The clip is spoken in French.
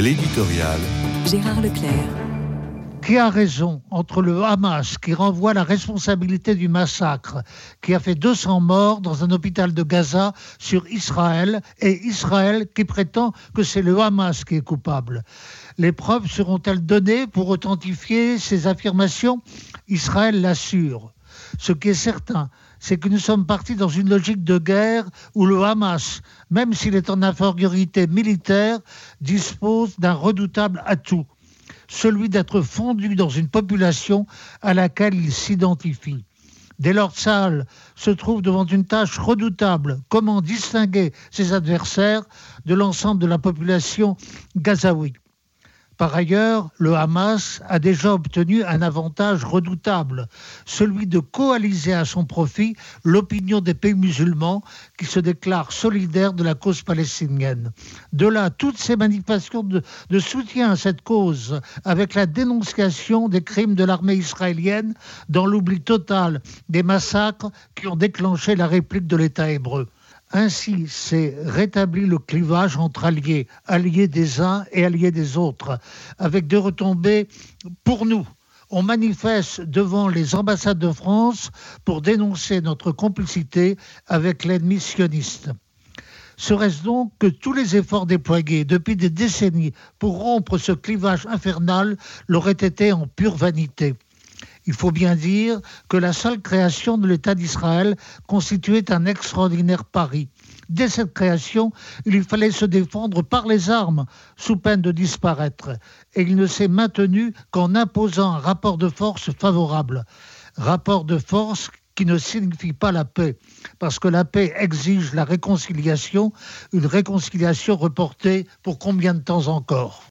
L'éditorial. Gérard Leclerc. Qui a raison entre le Hamas qui renvoie la responsabilité du massacre qui a fait 200 morts dans un hôpital de Gaza sur Israël et Israël qui prétend que c'est le Hamas qui est coupable? Les preuves seront-elles données pour authentifier ces affirmations? Israël l'assure. Ce qui est certain, c'est que nous sommes partis dans une logique de guerre où le Hamas, même s'il est en infériorité militaire, dispose d'un redoutable atout, celui d'être fondu dans une population à laquelle il s'identifie. Dès lors, Saal se trouve devant une tâche redoutable. Comment distinguer ses adversaires de l'ensemble de la population gazaoui par ailleurs, le Hamas a déjà obtenu un avantage redoutable, celui de coaliser à son profit l'opinion des pays musulmans qui se déclarent solidaires de la cause palestinienne. De là, toutes ces manifestations de, de soutien à cette cause, avec la dénonciation des crimes de l'armée israélienne dans l'oubli total des massacres qui ont déclenché la réplique de l'État hébreu. Ainsi, c'est rétabli le clivage entre alliés, alliés des uns et alliés des autres, avec des retombées pour nous. On manifeste devant les ambassades de France pour dénoncer notre complicité avec l'ennemi sioniste. Serait-ce donc que tous les efforts déployés depuis des décennies pour rompre ce clivage infernal l'auraient été en pure vanité? Il faut bien dire que la seule création de l'État d'Israël constituait un extraordinaire pari. Dès cette création, il fallait se défendre par les armes, sous peine de disparaître. Et il ne s'est maintenu qu'en imposant un rapport de force favorable. Rapport de force qui ne signifie pas la paix, parce que la paix exige la réconciliation, une réconciliation reportée pour combien de temps encore?